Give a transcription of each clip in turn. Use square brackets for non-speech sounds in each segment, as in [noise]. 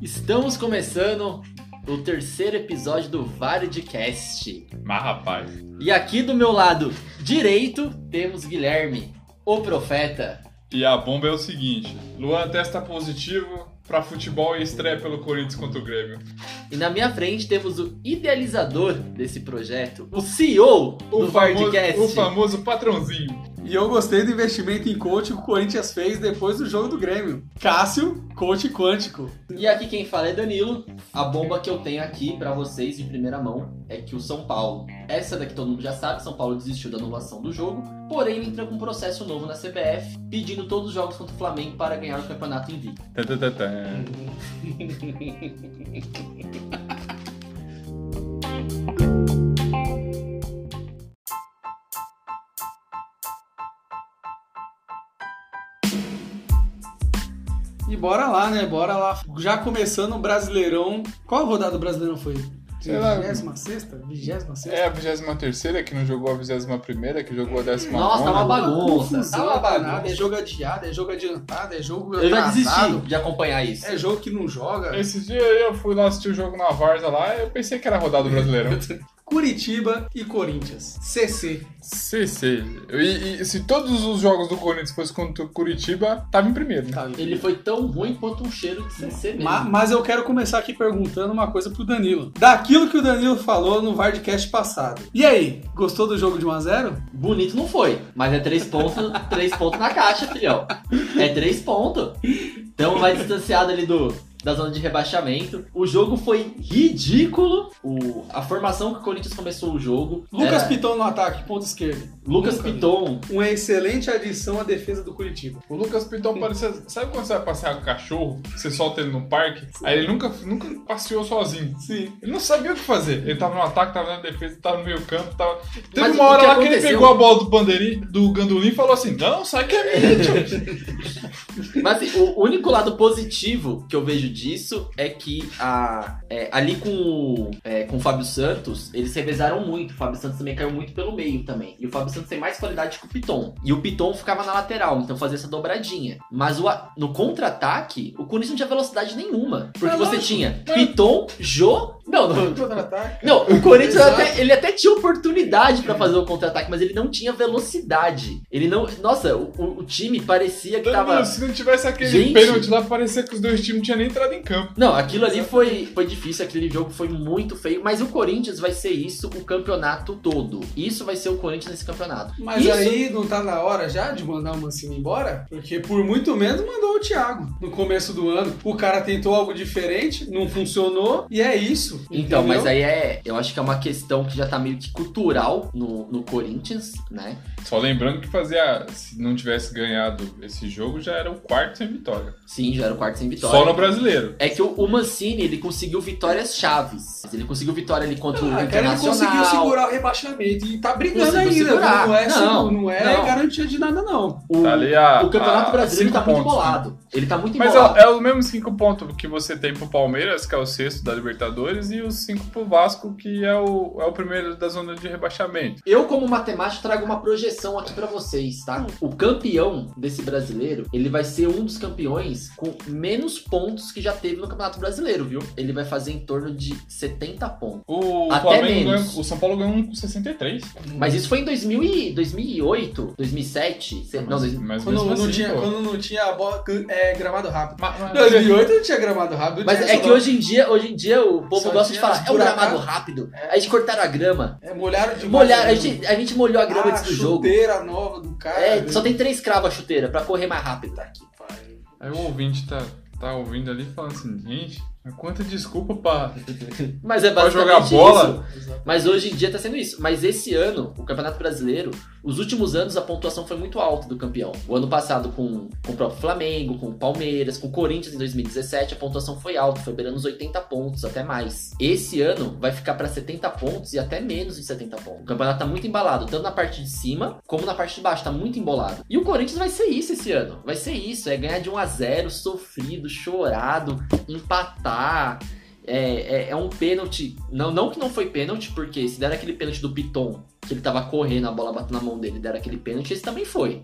Estamos começando o terceiro episódio do Varidcast. Mas rapaz, E aqui do meu lado direito temos Guilherme, o profeta. e a bomba é o seguinte: Luan testa positivo pra futebol e estreia pelo Corinthians contra o Grêmio. E na minha frente temos o idealizador desse projeto, o CEO O do famoso, Varidcast. o famoso patrãozinho. E eu gostei do investimento em coach que o Corinthians fez depois do jogo do Grêmio. Cássio, coach quântico. E aqui quem fala é Danilo. A bomba que eu tenho aqui pra vocês de primeira mão é que o São Paulo, essa daqui todo mundo já sabe, São Paulo desistiu da anulação do jogo, porém entra com um processo novo na CBF, pedindo todos os jogos contra o Flamengo para ganhar o campeonato invicto. [laughs] E bora lá, né? Bora lá. Já começando o Brasileirão. Qual rodada do Brasileirão foi? Sei lá. 26 26 É a 23 que não jogou a 21 que jogou a 19 Nossa, tá uma bagunça. Tá uma bagunça. é jogo adiado, é jogo adiantado, é jogo Eu já desisti de acompanhar isso. É jogo que não joga. Esse dia eu fui lá assistir o jogo na Varsa lá, eu pensei que era a rodada do Brasileirão. [laughs] Curitiba e Corinthians. CC. CC. E, e se todos os jogos do Corinthians fossem contra o Curitiba, tava em primeiro. né? Tá, Ele foi tão ruim quanto um cheiro de CC mesmo. Ma- Mas eu quero começar aqui perguntando uma coisa pro Danilo. Daquilo que o Danilo falou no Vardcast passado. E aí, gostou do jogo de 1x0? Bonito não foi, mas é três pontos, três pontos na caixa, filhão. É três pontos. Então mais distanciado ali do, da zona de rebaixamento. O jogo foi ridículo. O, a formação que o Corinthians começou o jogo. Lucas era Piton no ataque, ponta esquerda. Lucas Nunca vi. Piton. Uma excelente adição à defesa do Curitiba. O Lucas Piton parecia. Sabe quando você vai passear com o cachorro? Você solta ele no parque? Aí ele nunca, nunca passeou sozinho. Sim. Ele não sabia o que fazer. Ele tava no ataque, tava na defesa, tava no meio campo, tava. Teve Mas uma o hora que lá que ele aconteceu? pegou a bola do Bandeirinho, do Gandolim e falou assim: Não, sai que é minha, tio." [laughs] Mas assim, o único lado positivo que eu vejo disso é que a, é, ali com o, é, com o Fábio Santos, eles revezaram muito. O Fábio Santos também caiu muito pelo meio também. E o Fábio Santos tem mais qualidade que o Piton. E o Piton ficava na lateral, então fazia essa dobradinha. Mas o no contra-ataque, o Corinthians não tinha velocidade nenhuma. Porque É você lógico. tinha Piton, Jô. Não, não, não, o Corinthians até, ele até tinha oportunidade pra fazer o contra-ataque, mas ele não tinha velocidade. Ele não. Nossa, o, o- time parecia que tava. Se não tivesse aquele Gente. pênalti lá, parecia que os dois times não tinham nem entrado em campo. Não, aquilo ali foi, foi difícil, aquele jogo foi muito feio, mas o Corinthians vai ser isso o campeonato todo. Isso vai ser o Corinthians nesse campeonato. Mas Isso- aí não tá na hora já de mandar o Mancini embora? Porque por muito menos mandou o Thiago. No começo do ano, o cara tentou algo diferente, não funcionou, e é isso. Então, entendeu? mas aí é. Eu acho que é uma questão que já tá meio que cultural no, no Corinthians, né? Só lembrando que fazia. Se não tivesse ganhado esse jogo, já era o quarto sem vitória. Sim, já era o quarto sem vitória. Só no brasileiro. É que o, o Mancini, ele conseguiu vitórias chaves. Ele conseguiu vitória ali contra o Ah, cara, ele conseguiu Internacional. segurar o rebaixamento e tá brigando ainda. segurar. Não é, Não, seguro, não é não. garantia de nada, não. O, Tá ali a- o Campeonato a Brasileiro tá muito pontos, né? embolado. Ele tá muito Mas embolado. é, é os mesmos cinco pontos que você tem pro Palmeiras, que é o sexto da Libertadores, e os cinco pro Vasco, que é o, é o primeiro da zona de rebaixamento. Eu, como matemático, trago uma projeção aqui pra vocês, tá? O campeão desse brasileiro, ele vai ser um dos campeões com menos pontos que já teve no Campeonato Brasileiro, viu? Ele vai fazer em torno de 70 pontos. O, Até Flamengo menos. ganhou, o São Paulo ganhou um com 63. Mas isso foi em 2000 e 2008, 2007? Se- Não, dois- mas Quando mesmo não, assim, tinha, pô. quando não tinha a bola, é, gramado rápido. Ma- ma- 2008 não tinha gramado rápido. Mas é que não. hoje em dia, hoje em dia o povo Só gosta de falar, é um buracão. gramado rápido. É. Aí eles cortaram a grama. É, molharam de Molhar, a gente, a gente molhou a grama ah, antes do jogo. chuteira nova do cara. É, só tem três cravos a chuteira pra correr mais rápido. Que pariu. Aí o ouvinte tá, tá ouvindo ali falando assim, gente, quanta desculpa pra, [laughs] Mas é pra jogar bola. isso. Mas hoje em dia tá sendo isso. Mas esse ano, o Campeonato Brasileiro, os últimos anos a pontuação foi muito alta do campeão. O ano passado com, com o próprio Flamengo, com o Palmeiras, com o Corinthians em 2017, a pontuação foi alta, foi beirando os 80 pontos, até mais. Esse ano vai ficar pra 70 pontos e até menos de 70 pontos. O campeonato tá muito embalado, tanto na parte de cima como na parte de baixo, tá muito embolado. E o Corinthians vai ser isso esse ano. Vai ser isso, é ganhar de 1 a 0 sofrido, chorado, empatar. É, é, é um pênalti. Não, não que não foi pênalti, porque se der aquele pênalti do Piton, que ele tava correndo, a bola bateu na mão dele, der aquele pênalti, esse também foi.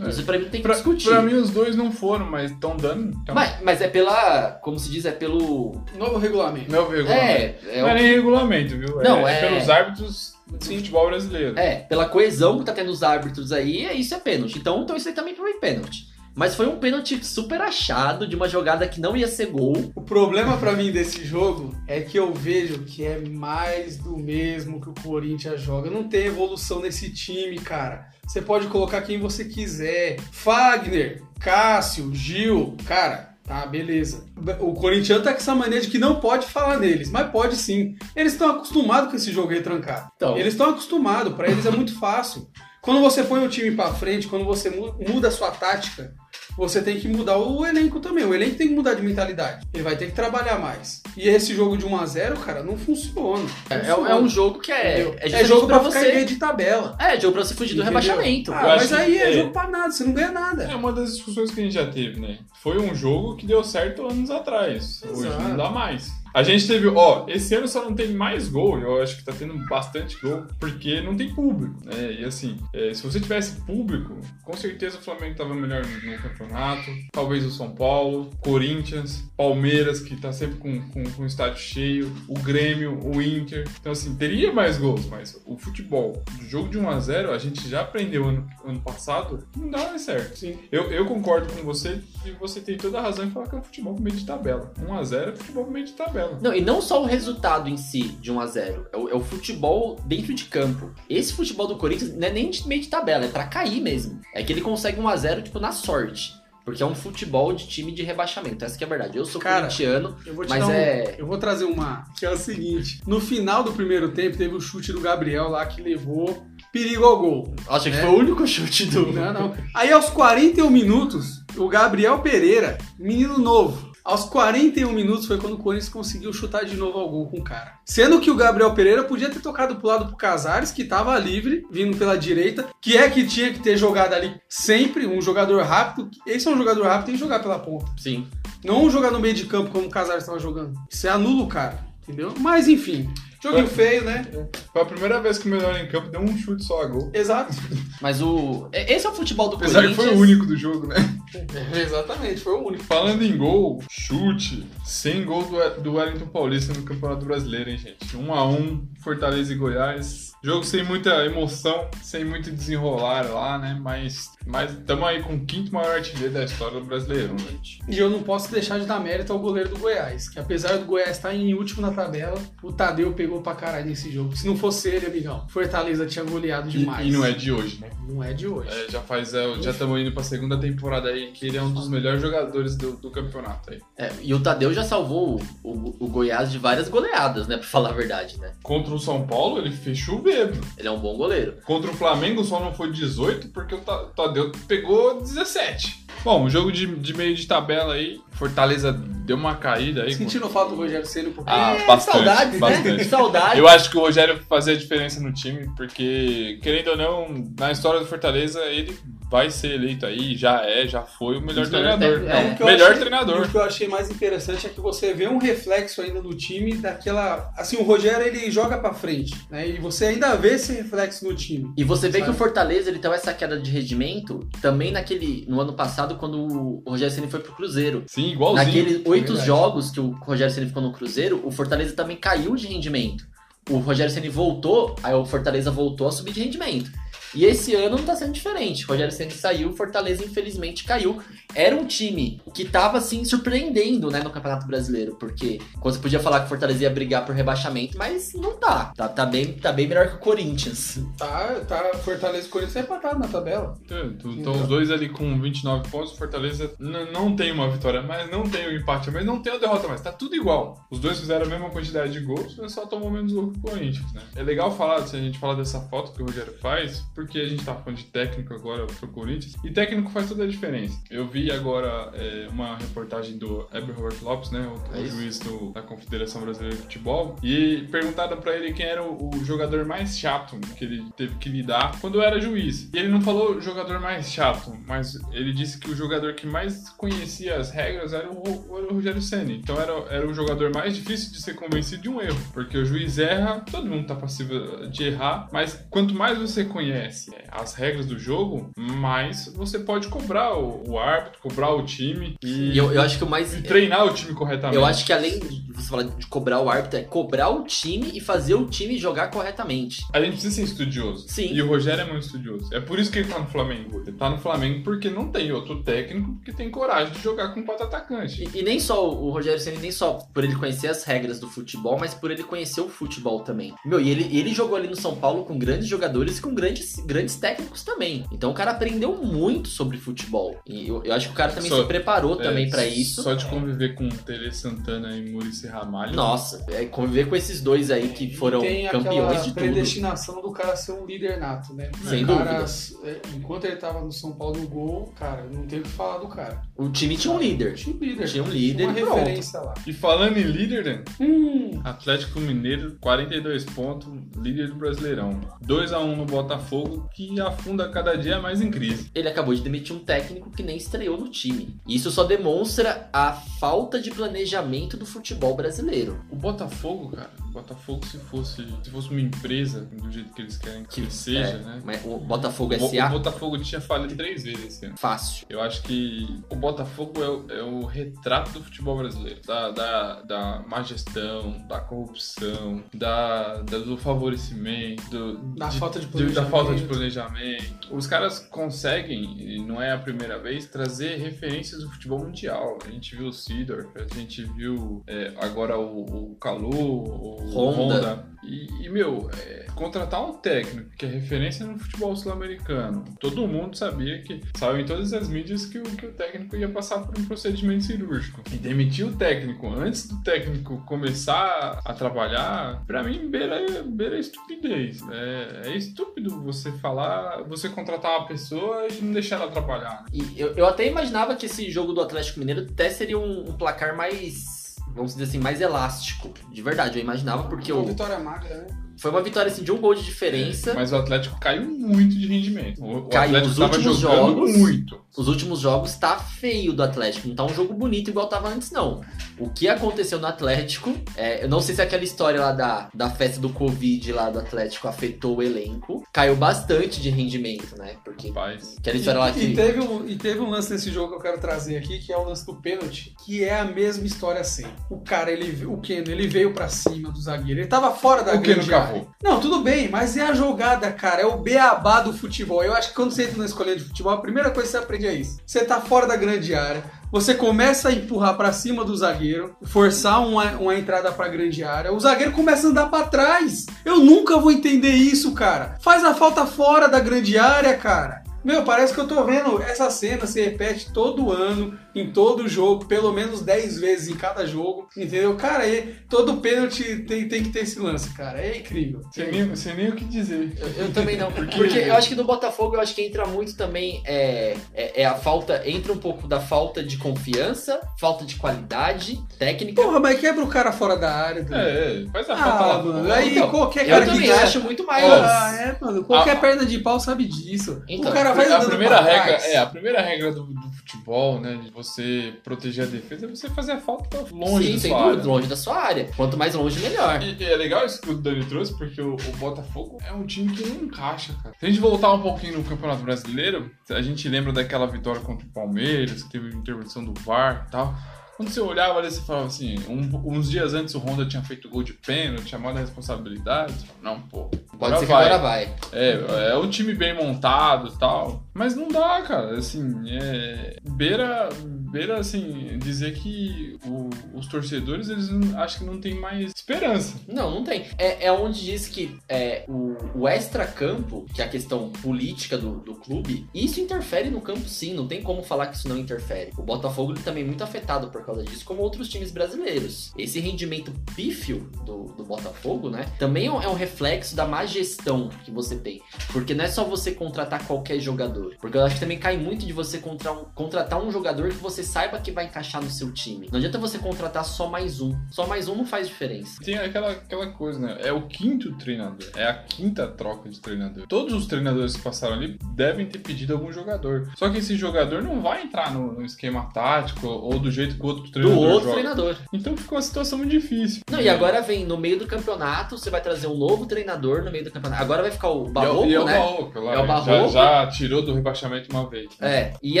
É. Isso pra mim tem que Pra, discutir. pra mim os dois não foram, mas estão dando. Então, mas, mas é pela. Como se diz, é pelo. Novo regulamento. não é o regulamento. É, é, não é nem regulamento, viu? Não, é, é- pelos árbitros do futebol brasileiro. é, pela coesão que tá tendo os árbitros aí, é isso é pênalti. Então, então isso aí também foi pênalti. Mas foi um pênalti super achado de uma jogada que não ia ser gol. O problema pra mim desse jogo é que eu vejo que é mais do mesmo que o Corinthians joga. Não tem evolução nesse time, cara. Você pode colocar quem você quiser. Fagner, Cássio, Gil, cara. Tá, beleza. O Corinthians tá com essa mania de que não pode falar neles, mas pode sim. Eles estão acostumados com esse jogo retrancado. Então, Eles estão acostumados, pra eles é muito fácil. Quando você põe o time pra frente, quando você mu- muda a sua tática, você tem que mudar o elenco também. O elenco tem que mudar de mentalidade. Ele vai ter que trabalhar mais. E esse jogo de 1 a 0 cara, não funciona. é, Funciona. é um jogo que é. Entendeu? É, É, jogo pra, pra ficar em meio você. de tabela. É, jogo pra você fugir do Entendeu? rebaixamento. Ah, mas aí é, é. jogo pra nada, você não ganha nada. É uma das discussões que a gente já teve, né? Foi um jogo que deu certo anos atrás. Hoje Exato. não dá mais. A gente teve, ó, esse ano só não tem mais gol, eu acho que tá tendo bastante gol, porque não tem público, né? E assim, é, se você tivesse público, com certeza o Flamengo tava melhor no, no campeonato, talvez o São Paulo, Corinthians, Palmeiras, que tá sempre com, com, com o estádio cheio, o Grêmio, o Inter. Então, assim, teria mais gols, mas o futebol, do jogo de 1 a 0 a gente já aprendeu ano, ano passado, não dá mais certo. Sim. Eu, eu concordo com você e você tem toda a razão em falar que é um futebol com meio de tabela. 1x0 é futebol com meio de tabela. Não, e não só o resultado em si de 1 a 0 é o, é o futebol dentro de campo. Esse futebol do Corinthians não é nem de meio de tabela, é pra cair mesmo. É que ele consegue 1 a 0 tipo, na sorte. Porque é um futebol de time de rebaixamento. Essa que é a verdade. Eu sou Cara, corintiano, Eu mas um- é. Eu vou trazer uma, que é o seguinte. No final do primeiro tempo, teve o chute do Gabriel lá que levou perigo ao gol. Acho que É. foi o único chute do. Não, não. Aí aos 41 minutos, o Gabriel Pereira, menino novo, aos 41 minutos foi quando o Corinthians conseguiu chutar de novo ao gol com o cara. Sendo que o Gabriel Pereira podia ter tocado pro lado pro Casares, que tava livre, vindo pela direita, que é que tinha que ter jogado ali sempre, um jogador rápido. Esse é um jogador rápido, tem que jogar pela ponta. Sim. Não jogar no meio de campo como o Casares estava jogando. Isso é anula o cara, entendeu? Mas enfim, joguinho feio, né? Foi a primeira vez que o melhor em campo deu um chute só a gol. Exato. Mas o. é- Esse é o futebol do Apesar que Corinthians. foi o único do jogo, né? [laughs] Exatamente, foi o único. Falando em gol, chute, sem gol do, do Wellington Paulista no Campeonato Brasileiro, hein, gente? 1 a 1 Fortaleza e Goiás. Jogo sem muita emoção, sem muito desenrolar lá, né? Mas estamos aí com o quinto maior artilheiro da história do Brasileiro, gente. E eu não posso deixar de dar mérito ao goleiro do Goiás, que apesar do Goiás estar em último na tabela, o Tadeu pegou pra caralho nesse jogo. Se não fosse ele, amigão, Fortaleza tinha goleado E, demais. e não é de hoje, né? Não é de hoje. É, já faz, é, já estamos indo pra segunda temporada aí, que ele é um dos melhores jogadores do, do campeonato aí. É, e o Tadeu já salvou o, o- o Goiás de várias goleadas, né? Pra falar a verdade, né? Contra o São Paulo, ele fechou o dedo. Ele é um bom goleiro. Contra o Flamengo só não foi 18 porque o Ta- Tadeu pegou 17. Bom, um jogo de, de meio de tabela aí. Fortaleza deu uma caída aí. Sentindo falta do Rogério Ceni um pouquinho. Ah, É, bastante, saudades, bastante. [laughs] né? Saudades. Eu acho que o Rogério fazia diferença no time, porque, querendo ou não, na história do Fortaleza, ele vai ser eleito aí, já é, já foi o melhor Melhor treinador. técnico, é. O Melhor achei- treinador. O que eu achei mais interessante é que você vê um reflexo ainda no time daquela. Assim, o Rogério ele joga pra frente, né? E você ainda vê esse reflexo no time. E você vê Sabe? que o Fortaleza ele teve essa queda de rendimento também naquele no ano passado quando o Rogério Ceni foi pro Cruzeiro. Sim, igualzinho. Naqueles oito verdade. jogos que o Rogério Ceni ficou no Cruzeiro, o Fortaleza também caiu de rendimento. O Rogério Ceni voltou, aí o Fortaleza voltou a subir de rendimento. E esse ano não tá sendo diferente. O Rogério Ceni saiu, o Fortaleza infelizmente caiu. Era um time que tava assim surpreendendo, né, no Campeonato Brasileiro, porque quando você podia falar que o Fortaleza ia brigar por rebaixamento, mas não tá. Tá, tá bem, tá bem melhor que o Corinthians. Tá, tá Fortaleza e Corinthians é empatado na tabela. Então, os dois ali com 29 pontos, o Fortaleza não tem uma vitória mais, não tem o empate mais, não tem a derrota mais, tá tudo igual. Os dois fizeram a mesma quantidade de gols, mas só tomou menos gol que o Corinthians, né? É legal falar, se a gente falar dessa foto que o Rogério faz, porque a gente tá falando de técnico agora pro Corinthians, e técnico faz toda a diferença. Eu vi agora é, uma reportagem do Eberhard Lopes, né, o, É o juiz do- da Confederação Brasileira de Futebol, e perguntaram pra ele quem era o, o jogador mais chato que ele teve que lidar quando era juiz. E ele não falou jogador mais chato, mas ele disse que o jogador que mais conhecia as regras era o, era o Rogério Ceni. Então era, era o jogador mais difícil de ser convencido de um erro, porque o juiz erra, todo mundo tá passivo de errar, mas quanto mais você conhece conhece é, as regras do jogo, mais você pode cobrar o, o árbitro, cobrar o time e, eu, eu acho que o mais. e treinar o time corretamente. Eu acho que além de você falar de cobrar o árbitro, é cobrar o time e fazer o time jogar corretamente. A gente precisa ser estudioso. Sim. E o Rogério é muito estudioso. É por isso que ele tá no Flamengo. Ele tá no Flamengo porque não tem outro técnico que tem coragem de jogar com quatro atacantes. E, e nem só o Rogério Ceni nem só por ele conhecer as regras do futebol, mas por ele conhecer o futebol também. Meu, e ele, ele jogou ali no São Paulo com grandes jogadores e com grandes, grandes técnicos também. Então o cara aprendeu muito sobre futebol. E eu, eu acho que o cara também Só- se preparou também É, pra isso. Só de conviver com Tele Santana e Muricy Ramalho. Nossa, é, conviver com esses dois aí que foram tem campeões de tudo. predestinação do cara ser um líder nato, né? Sem o cara, dúvida. é, enquanto ele tava no São Paulo no gol, cara, não tem o que falar do cara. O time tinha um líder. Tinha um líder. Tinha um líder uma e referência lá. E falando em líder, né? Hum, Atlético Mineiro, 42 pontos, líder do Brasileirão. 2 a 1 no Botafogo, que afunda cada dia mais em crise. Ele acabou de demitir um técnico que nem estreou no time. Isso só demonstra a falta de planejamento do futebol brasileiro. O Botafogo, cara, Botafogo se fosse, se fosse uma empresa do jeito que eles querem que, seja, É, né? Mas o Botafogo O, o SA, Botafogo tinha falhado três vezes esse ano. fácil. Eu acho que o Botafogo é o, é o retrato do futebol brasileiro. Da, da, da má gestão, da corrupção, da, da- do favorecimento, do, Da falta de da falta de planejamento. planejamento. Os caras conseguem, e não é a primeira vez, trazer referências do futebol mundial. A gente viu o Sidor, a gente viu é, agora o, o Calu, o Honda. Honda. E, e, meu, é, contratar um técnico que é referência no futebol sul-americano. Todo mundo sabia que, saiu em todas as mídias que o, que o técnico ia passar por um procedimento cirúrgico. E demitir o técnico antes do técnico começar a trabalhar, pra mim, beira, beira estupidez. É, é estúpido você falar, você contratar uma pessoa e não deixar ela trabalhar. E eu, eu até imaginava que esse jogo do Atlético Mineiro até seria um, um placar mais, vamos dizer assim, mais elástico. De verdade, eu imaginava porque o- vitória magra, né? Foi uma vitória assim, de um gol de diferença. Mas o Atlético caiu muito de rendimento. O, Caiu Atlético os últimos jogos. muito. Os últimos jogos tá feio do Atlético, não tá um jogo bonito igual tava antes, não. O que aconteceu no Atlético, é, eu não sei se aquela história lá da, da festa do Covid lá do Atlético afetou o elenco. Caiu bastante de rendimento, né? Porque Rapaz. aquela história lá E, que. e teve um, e teve um lance nesse jogo que eu quero trazer aqui, que é o lance do pênalti, que é a mesma história sempre. O cara, ele, o Keno, ele veio pra cima do zagueiro. Ele tava fora da O Keno grande área. Cavou. Não, tudo bem, mas é a jogada, cara. É o beabá do futebol. Eu acho que quando você entra na escolinha de futebol, a primeira coisa que você aprende é isso. Você tá fora da grande área. Você começa a empurrar pra cima do zagueiro, forçar uma, uma entrada pra grande área. O zagueiro começa a andar pra trás. Eu nunca vou entender isso, cara. Faz a falta fora da grande área, cara. Meu, parece que eu tô vendo essa cena se repete todo ano, em todo jogo, pelo menos 10 vezes em cada jogo, entendeu? Cara, e todo pênalti tem, tem que ter esse lance, cara. É incrível. Sem nem, sem nem o que dizer. Eu, eu também não, [laughs] porque, porque eu acho que no Botafogo eu acho que entra muito também é, é, é a falta, entra um pouco da falta de confiança, falta de qualidade técnica. Porra, mas quebra o cara fora da área. Dudu. É, faz a falta Ah, lá. mano, aí então, qualquer Eu cara que também ganha- acho muito mais. Ah, é, mano. Qualquer Ah, perna de pau sabe disso. Então, o cara vai a primeira regra, é, a primeira regra do, do futebol, né, de você proteger a defesa é você fazer a falta longe Sim, da sua dúvida, área. longe da sua área. Quanto mais longe, melhor. E, e é legal isso que o Dani trouxe, porque o, o Botafogo é um time que não encaixa, cara. Se a gente voltar um pouquinho no Campeonato Brasileiro, a gente lembra daquela vitória contra o Palmeiras, que teve intervenção do VAR e tal. Quando você olhava ali, você falava assim, um- uns dias antes o Honda tinha feito gol de pênalti, chamado a responsabilidade. Não, pô. Pode ser que vai. agora vai. É, é um time bem montado e tal. Mas não dá, cara. Assim, é. Beira, beira assim, dizer que o- os torcedores, eles não- acho que não tem mais esperança. Não, não tem. É, é onde diz que é, o, o extra-campo, que é a questão política do, do clube, isso interfere no campo sim, não tem como falar que isso não interfere. O Botafogo ele também é muito afetado por causa disso, como outros times brasileiros. Esse rendimento pífio do, do Botafogo, né, também é um, é um reflexo da má gestão que você tem. Porque não é só você contratar qualquer jogador. Porque eu acho que também cai muito de você um- contratar um jogador que você saiba que vai encaixar no seu time. Não adianta você contratar só mais um. Só mais um não faz diferença. Tem aquela, aquela coisa, né? É o quinto treinador. É a quinta troca de treinador. Todos os treinadores que passaram ali devem ter pedido algum jogador. Só que esse jogador não vai entrar no, no esquema tático ou do jeito que o outro Do treinador outro joga. treinador. Então fica uma situação muito difícil. Não, e agora vem no meio do campeonato, você vai trazer um novo treinador no meio do campeonato. Agora vai ficar o Barroco, e é o, né? E é o Barroco, lá, É o já- Barroco. Já, tirou do rebaixamento uma vez. né? É, e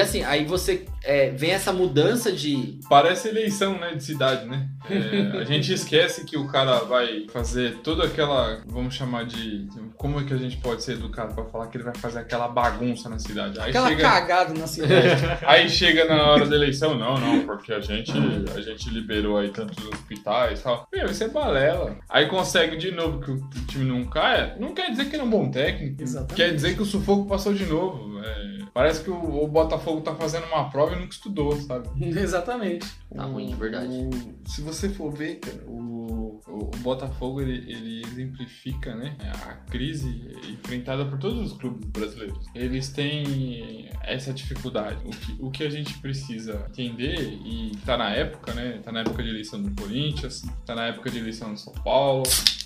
assim, aí você é, vem essa mudança de. Parece eleição, né, de cidade, né? É, a gente esquece que o cara vai fazer toda aquela, vamos chamar de, como é que a gente pode ser educado pra falar que ele vai fazer aquela bagunça na cidade? Aí Aquela chega, cagada na cidade. [laughs] aí chega na hora da eleição, não, não, porque a gente, a gente liberou aí tantos hospitais, e tal. Meu, isso é balela. Aí consegue de novo que o time não caia, não quer dizer que ele é um bom técnico. Exatamente. Quer dizer que o sufoco passou de novo. É, parece que o, o Botafogo tá fazendo uma prova e nunca estudou, sabe? [laughs] Exatamente. Tá ruim, de verdade. O- se você for ver, cara, o, o, o Botafogo ele, ele exemplifica né, a crise enfrentada por todos os clubes brasileiros. Eles têm essa dificuldade. O que, o que a gente precisa entender, e tá na época, né? Tá na época de eleição do Corinthians, tá na época de eleição do São Paulo.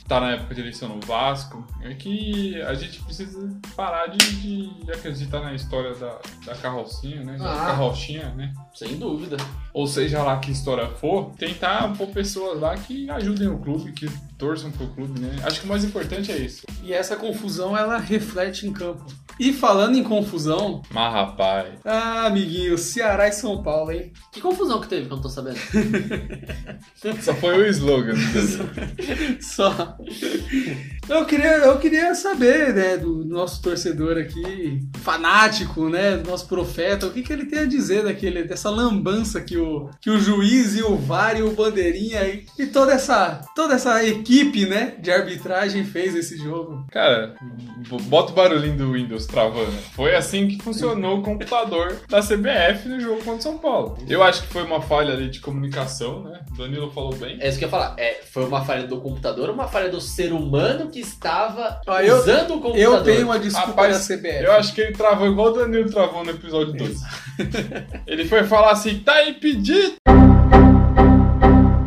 Tá na época de eleição no Vasco, é que a gente precisa parar de, de- acreditar na história da, da carrocinha, né? Da Ah. carrochinha, né? Sem dúvida. ou seja lá que história for, tentar pôr pessoas lá que ajudem o clube, que torçam pro clube, né? Acho que o mais importante é isso. E essa confusão, ela reflete em campo. E falando em confusão, Mas rapaz, ah, amiguinho, Ceará e São Paulo, hein? Que confusão que teve que eu não tô sabendo. [laughs] só foi o slogan. Só. Eu queria, eu queria saber, né, do nosso torcedor aqui, fanático, né, do nosso profeta, o que, que ele tem a dizer daquele, dessa lambança que o, que o juiz e o VAR e o Bandeirinha e, e toda essa toda essa equipe, né, de arbitragem fez esse jogo. Cara, bota o barulhinho do Windows travando. Foi assim que funcionou o computador da CBF no jogo contra o São Paulo. Eu acho que foi uma falha ali de comunicação, né? O Danilo falou bem. É isso que eu ia falar. É, foi uma falha do computador ou uma falha do ser humano que estava Ah, eu- usando o computador? Eu tenho uma desculpa Rapaz, da CBF. Eu acho que ele travou igual o Danilo travou no episódio 2. ele foi falar assim, tá impedido.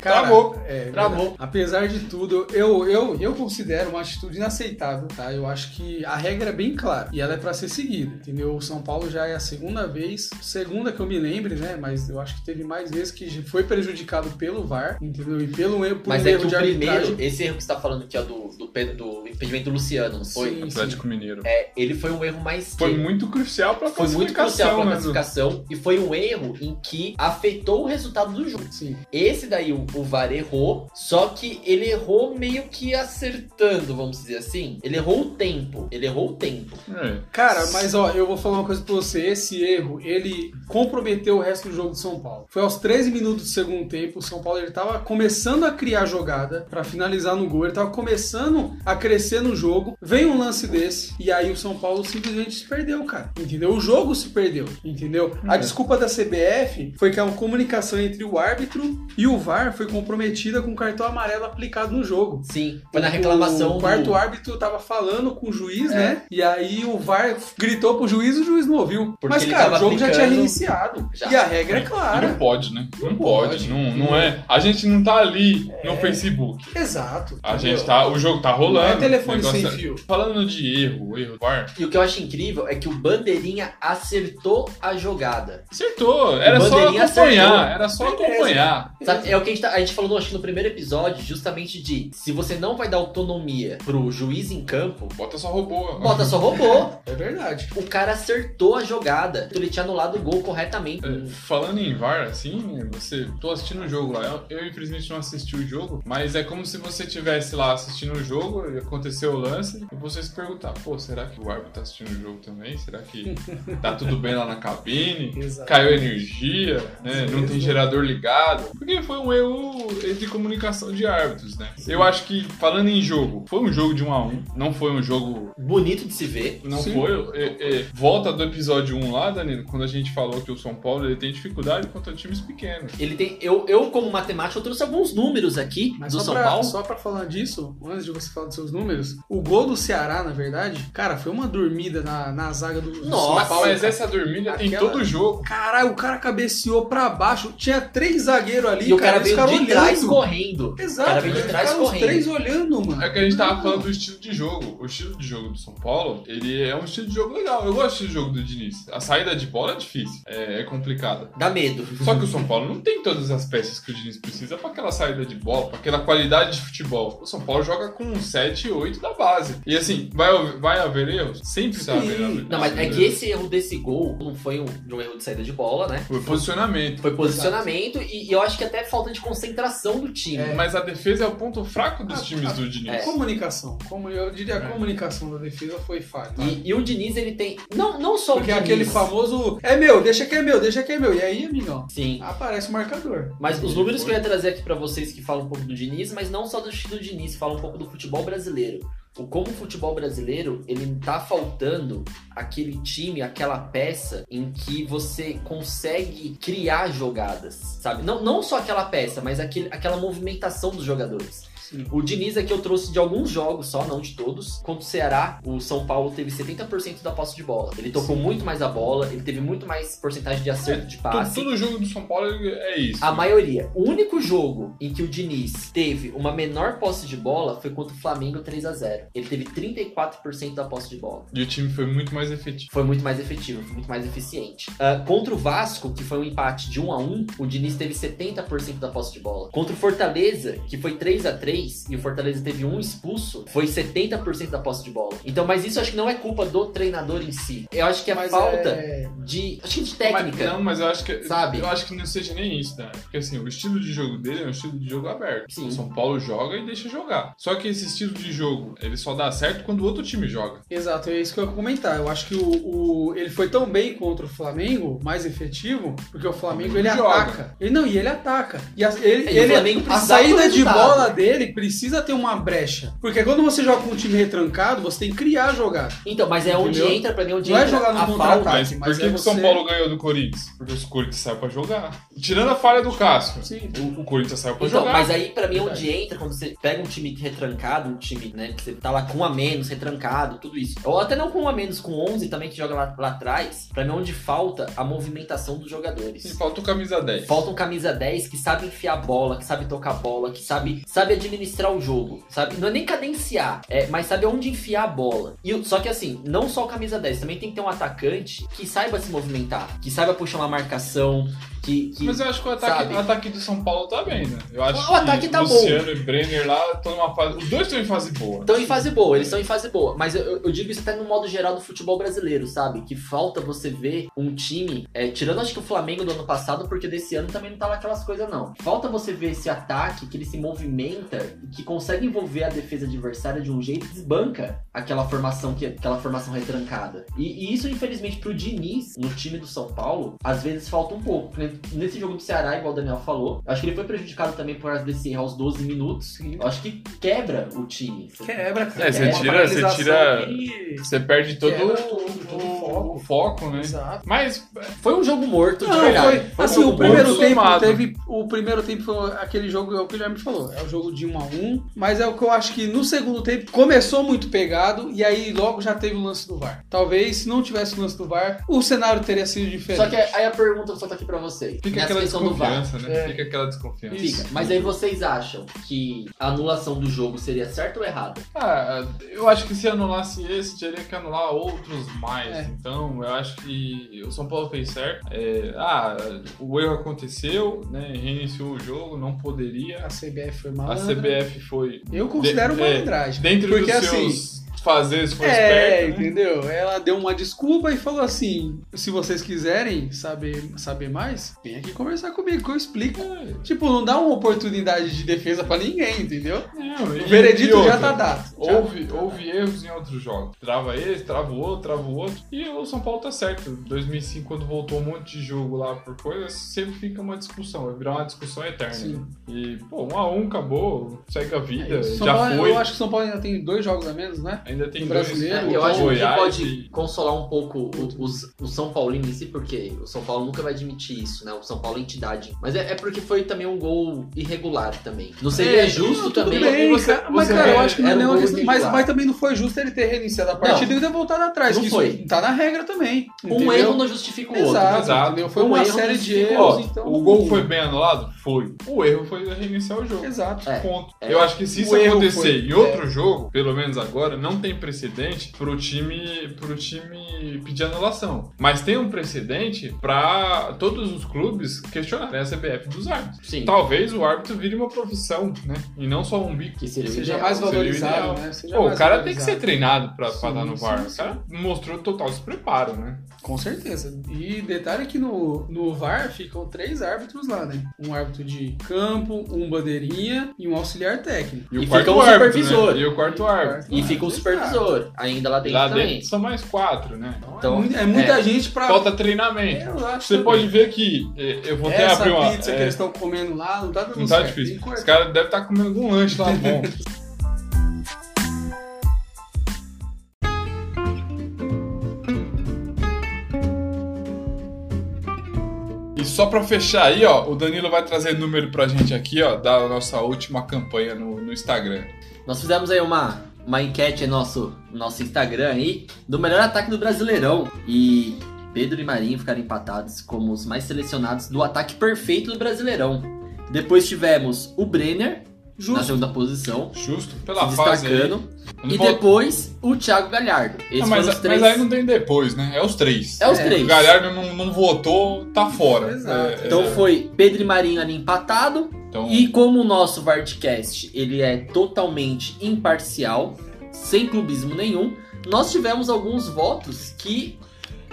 Cara, Travou. É, Travou. Apesar de tudo, eu, eu, eu considero uma atitude inaceitável, tá? Eu acho que a regra é bem clara e ela é pra ser seguida, entendeu? O São Paulo já é a segunda vez, segunda que eu me lembre, né? Mas eu acho que teve mais vezes que foi prejudicado pelo VAR, entendeu? E pelo erro, por Mas um é erro que o de primeiro, arbitragem. esse erro que você tá falando que é do, do, Pedro- do impedimento do Luciano, não foi? Sim. Atlético Mineiro. É, ele foi um erro mais Foi que- muito crucial pra foi muito classificação, crucial para a né, classificação e foi um erro em que afetou o resultado do jogo. Sim. Esse daí o, o VAR errou, só que ele errou meio que acertando, vamos dizer assim. Ele errou o tempo. Ele errou o tempo. É. Cara, mas ó, eu vou falar uma coisa pra você. Esse erro, ele comprometeu o resto do jogo do São Paulo. Foi aos 13 minutos do segundo tempo, o São Paulo ele tava começando a criar jogada pra finalizar no gol, ele tava começando a crescer no jogo. Vem um lance desse e aí o São Paulo simplesmente se perdeu, cara. Entendeu? O jogo se perdeu, entendeu? A É. desculpa da CBF foi que a comunicação entre o árbitro e o VAR foi comprometida com o cartão amarelo aplicado no jogo. Sim, foi na reclamação O quarto do... árbitro tava falando com o juiz, É. né? E aí o VAR gritou pro juiz e o juiz não ouviu. Porque Mas, cara, o jogo já tinha aplicando- reiniciado. Já. E a regra é clara. não pode, né? Não, Não pode. pode. Não, não é. A gente não tá ali no Facebook. Exato. A entendeu? gente tá. O jogo tá rolando. Não é telefone sem é- fio. Falando de erro, erro do VAR. E o que eu acho incrível é que o Bandeirinha acertou a jogada. Acertou. Era O só Bandeirinha acompanhar. acertou. Era só acompanhar. Sabe, é o que a gente, tá- a gente falou, no- acho que no primeiro episódio, justamente de se você não vai dar autonomia pro juiz em campo, Bota só robô. bota só robô. [laughs] É verdade. O cara acertou a jogada. Ele tinha anulado o gol corretamente. É, Falando em VAR, assim, você. Tô assistindo o jogo lá. Eu, eu, infelizmente não assisti o jogo, mas é como se você estivesse lá assistindo o jogo e aconteceu o lance e você se perguntar, pô, será que o árbitro tá assistindo o jogo também? Será que [laughs] tá tudo bem lá na cabine? Caiu energia, né? Não tem gerador ligado. Porque foi um erro entre comunicação de árbitros, né? Eu acho que, falando em jogo, foi um jogo de 1 a 1 não foi um jogo. Bonito de se ver. Não Sim. foi. é, é, volta do episódio 1 lá, Danilo, quando a gente falou que o São Paulo ele tem dificuldade contra times pequenos. Ele tem. Eu, eu como matemático, eu trouxe alguns números aqui Mas do São pra, Paulo. só pra falar disso, antes de você falar dos seus números, o gol do Ceará, na verdade, cara, foi uma dormida na, na zaga do, do Nossa, São Paulo. Mas essa dormida tem Aquela- todo jogo. Caralho, o cara cabeceou pra baixo. Tinha três zagueiros ali, E o cara eles veio de olhando. trás correndo. Exato, O cara veio de trás os correndo. três olhando, mano. É que a gente tava falando do estilo de jogo. O estilo de jogo do São Paulo, ele é um estilo de jogo legal. Eu gosto do estilo de jogo do Diniz. A saída de bola é difícil, é, é complicada. Dá medo. Só que o São Paulo não tem todas as peças que o Diniz precisa pra aquela saída de bola, pra aquela qualidade de futebol. O São Paulo joga com 7 e 8 da base. E assim, vai, vai haver erros? Sempre vai haver erros. Não, mas é que esse erro desse gol não foi um, de um erro de saída de bola, né? Foi posicionamento. Foi posicionamento e, e eu acho que até falta de concentração do time. É. Mas a defesa é o ponto fraco dos Ah, times do Diniz. é. Comunicação. Como eu diria, a É. comunicação da defesa foi falha. E, e o Diniz, ele tem. Não, não só Porque o é Diniz. aquele famoso, é meu, deixa que é meu, deixa que é meu. E aí, amigão, Sim. aparece o marcador. Mas os números foi. que eu ia trazer aqui pra vocês que falam um pouco do Diniz, mas não só do estilo do Diniz, falam um pouco do futebol brasileiro. O como o futebol brasileiro, ele tá faltando aquele time, aquela peça em que você consegue criar jogadas, sabe? Não, não só aquela peça, mas aquele, aquela movimentação dos jogadores. Sim. O Diniz aqui eu trouxe de alguns jogos só, não de todos. Contra o Ceará, o São Paulo teve 70% da posse de bola. Ele tocou muito mais a bola, ele teve muito mais porcentagem de acerto de Todo, passe. todo jogo do São Paulo é isso. A maioria. O único jogo em que o Diniz teve uma menor posse de bola foi contra o Flamengo 3 a 0 Ele teve 34% da posse de bola. E o time foi muito mais efetivo. Foi muito mais efetivo, foi muito mais eficiente. Ah, contra o Vasco, que foi um empate de 1 a 1 o Diniz teve 70% da posse de bola. Contra o Fortaleza, que foi 3 a 3 e o Fortaleza teve um expulso, foi 70% da posse de bola. Então, mas isso acho que não é culpa do treinador em si. Eu acho que é Mas falta é- de. Acho que de técnica. Mas, não, mas eu acho que. Sabe? Eu acho que não seja nem isso, né? Porque assim, o estilo de jogo dele é um estilo de jogo aberto. Sim. O São Paulo joga e deixa jogar. Só que esse estilo de jogo, ele só dá certo quando o outro time joga. Exato, é isso que eu ia comentar. Eu acho que o, o- ele foi tão bem contra o Flamengo, mais efetivo, porque o Flamengo ele Joga. ataca. Ele não, e ele ataca. E a, ele, É, e o ele- Flamengo a saída de bola dele precisa ter uma brecha. Porque quando você joga com um time retrancado, você tem que criar a jogada. Então, mas é onde Entendeu? entra, pra mim, onde Não é entra jogar no a contra-ataque. falta. Mas, mas por que, é que o São você- Paulo ganhou do Corinthians? Porque os Corinthians saiu pra jogar. Tirando a falha do Cássio, Sim. o, o Corinthians saiu pra Então, jogar. mas aí pra mim Verdade. onde entra, quando você pega um time retrancado, um time, né, que você tá lá com um a menos, retrancado, tudo isso. Ou até não com um a menos, com 11 também, que joga lá, lá atrás, pra mim onde falta a movimentação dos E jogadores. falta o camisa 10. Falta um camisa 10 que sabe enfiar a bola, que sabe tocar a bola, que sabe, sabe administrar o jogo, sabe? Não é nem cadenciar, é, mas sabe onde enfiar a bola. E, só que assim, não só o camisa 10, também tem que ter um atacante que saiba se movimentar, que saiba puxar uma marcação, que... que Mas eu acho que o ataque, o ataque do São Paulo tá bem, né? Eu acho O que ataque tá Luciano e Brenner lá estão numa fase. Os dois estão em fase boa. Estão em fase boa, eles estão em fase boa. Mas eu, eu digo isso até no modo geral do futebol brasileiro, sabe? Que falta você ver um time, é, tirando acho que o Flamengo do ano passado, porque desse ano também não tá lá aquelas coisas, não. Falta você ver esse ataque que ele se movimenta e que consegue envolver a defesa adversária de um jeito que desbanca aquela formação, que, aquela formação retrancada. E, e isso, infelizmente, pro Diniz, no time do São Paulo, às vezes falta um pouco. Nesse jogo do Ceará, igual o Daniel falou, acho que ele foi prejudicado também por causa desse erro aos 12 minutos. Acho que quebra o time. Quebra, cara. É, você uma tira- você tira- Você perde todo, Quebra o, tudo, todo o o- foco. o foco, né? Exato. Mas Foi um jogo morto, de Não, verdade. foi, Foi um assim, jogo o primeiro morto tempo somado. teve. O primeiro tempo foi aquele jogo, é o que o Guilherme falou. É o jogo de 1 a 1 Mas é o que eu acho que no segundo tempo começou muito pegado e aí logo já teve o lance do VAR. Talvez se não tivesse o lance do VAR, o cenário teria sido diferente. Só que aí a pergunta só tá aqui pra vocês. fica Nessa aquela questão do VAR. desconfiança, né? É. Fica aquela desconfiança. Isso. Fica. Mas aí vocês acham que a anulação do jogo seria certa ou errada? Ah, eu acho que se anulasse esse, teria que anular outros mais. É. Então, eu acho que o São Paulo fez certo. É, ah, o erro aconteceu, né? Reiniciou o jogo, não poderia. a CBF foi A malandra. CBF foi. Eu considero de- uma é, malandragem. Dentro Porque dos assim, seus fazer se for É, esperto. né? entendeu? Ela deu uma desculpa e falou assim: se vocês quiserem saber, saber mais, vem aqui conversar comigo, que eu explico. Tipo, não dá uma oportunidade de defesa pra ninguém, entendeu? Não, O veredito outra, já tá dado. Já. Houve, houve erros em outros jogos. Trava esse, trava o outro, trava o outro. E o São Paulo tá certo. 2005, quando voltou um monte de jogo lá por coisas, sempre fica uma discussão. Vai virar uma discussão eterna. Sim. E, pô, um a um acabou, segue a vida. É, já Paulo, foi. Eu acho que o São Paulo ainda tem dois jogos a menos, né? Ainda tem no dois. brasileiro, né, Eu acho que Goiás pode e- consolar um pouco o, os- o São Paulino em si, porque o São Paulo nunca vai admitir isso, né? O São Paulo é entidade. Mas é, é porque foi também um gol irregular também. Não seria É, justo não, também. Bem, você- cara, mas você cara, eu vê, acho que não é questão. Mas, mas também não foi justo ele ter reiniciado a partida Não. e ter voltado atrás. Não que foi. Isso tá na regra também. Um entendeu? erro não justifica o outro. Exato, Exato. entendeu? Foi Um uma série de erros, Ó, então. o gol foi bem anulado? Foi. O erro foi reiniciar o jogo. Exato. É. Ponto. É. Eu acho que se isso acontecer em outro jogo, pelo menos agora, não tem precedente pro time, pro time pedir anulação. Mas tem um precedente pra todos os clubes questionarem a CBF dos árbitros. Sim. Talvez o árbitro vire uma profissão, né? E não só um bico. Que seria o Seja ideal. mais o valorizado, né? Seja Pô, o mais cara tem que ser valorizado. treinado Sim, estar no VAR. sim. O cara mostrou total despreparo, né? Com certeza. E detalhe que no, no VAR ficam três árbitros lá, né? Um árbitro de campo, um bandeirinha e um auxiliar técnico. E o E quarto fica um árbitro, supervisor. né? E o quarto árbitro. E fica um supervisor ainda lá dentro Lá também. dentro são mais quatro, né? Então, é, muito- é muita é. gente pra. Falta treinamento. Eu acho Você também. pode ver que eh, eu vou até Essa abrir uma. pizza é, que eles estão comendo lá não tá dando não tá certo. difícil. Que Os caras devem estar comendo algum lanche lá bom. [laughs] E só pra fechar aí, ó, o Danilo vai trazer número pra gente aqui, ó, da nossa última campanha no, no Instagram. Nós fizemos aí uma, uma enquete no nosso, no nosso Instagram aí do melhor ataque do Brasileirão. E Pedro e Marinho ficaram empatados como os mais selecionados do ataque perfeito do Brasileirão. Depois tivemos o Brenner na Justo. segunda posição, Justo? se Pela aí. destacando. E depois o Thiago Galhardo. Esses Ah, mas, foram os três. mas aí não tem depois, né? É os três. É os É, três. O Galhardo não, não votou, tá fora. Exato. É, Então é, foi Pedro e Marinho ali empatado. Então, E como o nosso Vardcast ele é totalmente imparcial, sem clubismo nenhum, nós tivemos alguns votos que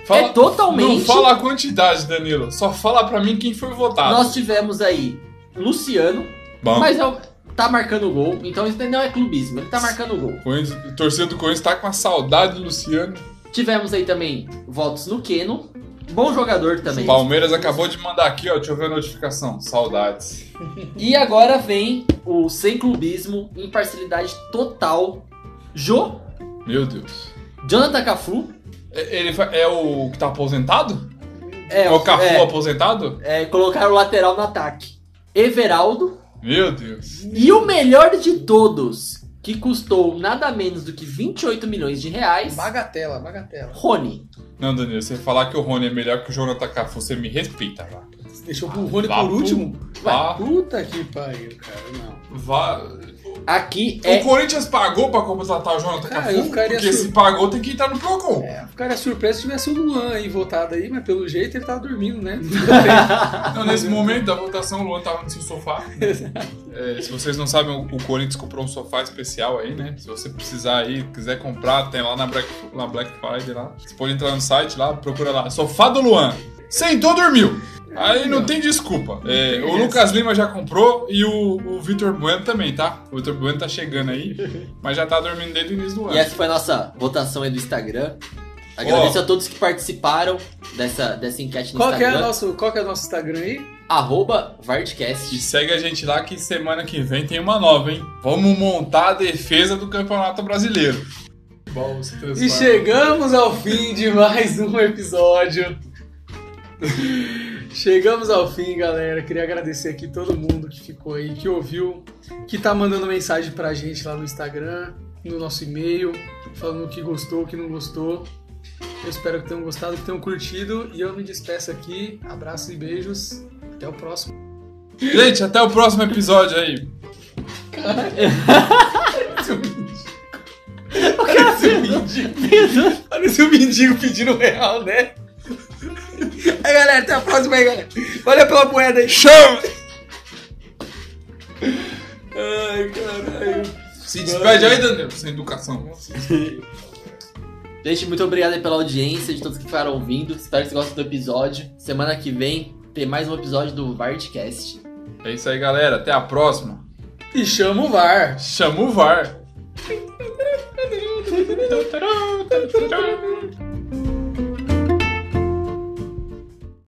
fala- é totalmente. Não fala a quantidade, Danilo. Só fala pra mim quem foi votado. Nós tivemos aí Luciano, Bom. mas é tá marcando gol, então isso não é clubismo, ele tá marcando gol. A torcida do Corinthians tá com a saudade do Luciano. Tivemos aí também votos no Keno, bom jogador também. Palmeiras acabou de mandar aqui, ó. Deixa eu ver a notificação. Saudades. [laughs] E agora vem o sem clubismo, imparcialidade total. Jô, Meu Deus. Jonathan Cafu, Ele é o que tá aposentado? é, É, o Cafu é, aposentado? é, colocaram o lateral no ataque. Everaldo. Meu Deus. E o melhor de todos, que custou nada menos do que 28 milhões de reais, Bagatela, bagatela. Rony. Não, Danilo, você falar que o Rony é melhor que o Jonathan Cafu, você me respeita, vá. Deixou pro Rony Vá por último? Vá, Puta que pariu, cara. Não. vá. Aqui é. O Corinthians pagou pra contratar o Jonathan Cara, Cafu? eu Porque sur- se pagou, tem que entrar no Procon. É, ficaria surpreso se tivesse o Luan aí votado aí, mas pelo jeito ele tava dormindo, né? [laughs] Não, nesse momento da votação, o Luan tava no seu sofá. É, se vocês não sabem, o o Corinthians comprou um sofá especial aí, né? Se você precisar aí, quiser comprar, tem lá na Black, na Black Friday lá. Você pode entrar no site lá, procura lá. Sofá do Luan. Sentou, dormiu. Aí não tem desculpa. É, o. Lucas Lima já comprou e o, o Vitor Bueno também, tá? O Vitor Bueno tá chegando aí, mas já tá dormindo desde o início do ano. E essa foi a nossa votação aí do Instagram. Agradeço a todos que participaram dessa, dessa enquete no Qual que, é o Instagram. nosso, qual que é o nosso Instagram aí? Arroba E Vardcast. segue a gente lá que semana que vem tem uma nova, hein? Vamos montar a defesa do Campeonato Brasileiro. Bom, se E chegamos ao fim de mais um episódio. [laughs] Chegamos ao fim, galera. Queria agradecer aqui todo mundo que ficou aí, que ouviu, que tá mandando mensagem pra gente lá no Instagram, no nosso e-mail, falando o que gostou, o que não gostou. Eu espero que tenham gostado, que tenham curtido. E eu me despeço aqui. Abraços e beijos. Até o próximo. Gente, até o próximo episódio aí. [laughs] Parece um mendigo. Parece um mendigo pedindo real, né? Aí, galera, até a próxima aí, galera. Valeu pela moeda aí. Chama! Ai, caralho. Se despede aí, Danilo, sem educação. Gente, muito obrigado aí pela audiência de todos que ficaram ouvindo. Espero que vocês gostem do episódio. Semana que vem tem mais um episódio do Vardcast. É isso aí, galera. Até a próxima. E chama o VAR. Chama o VAR. [laughs]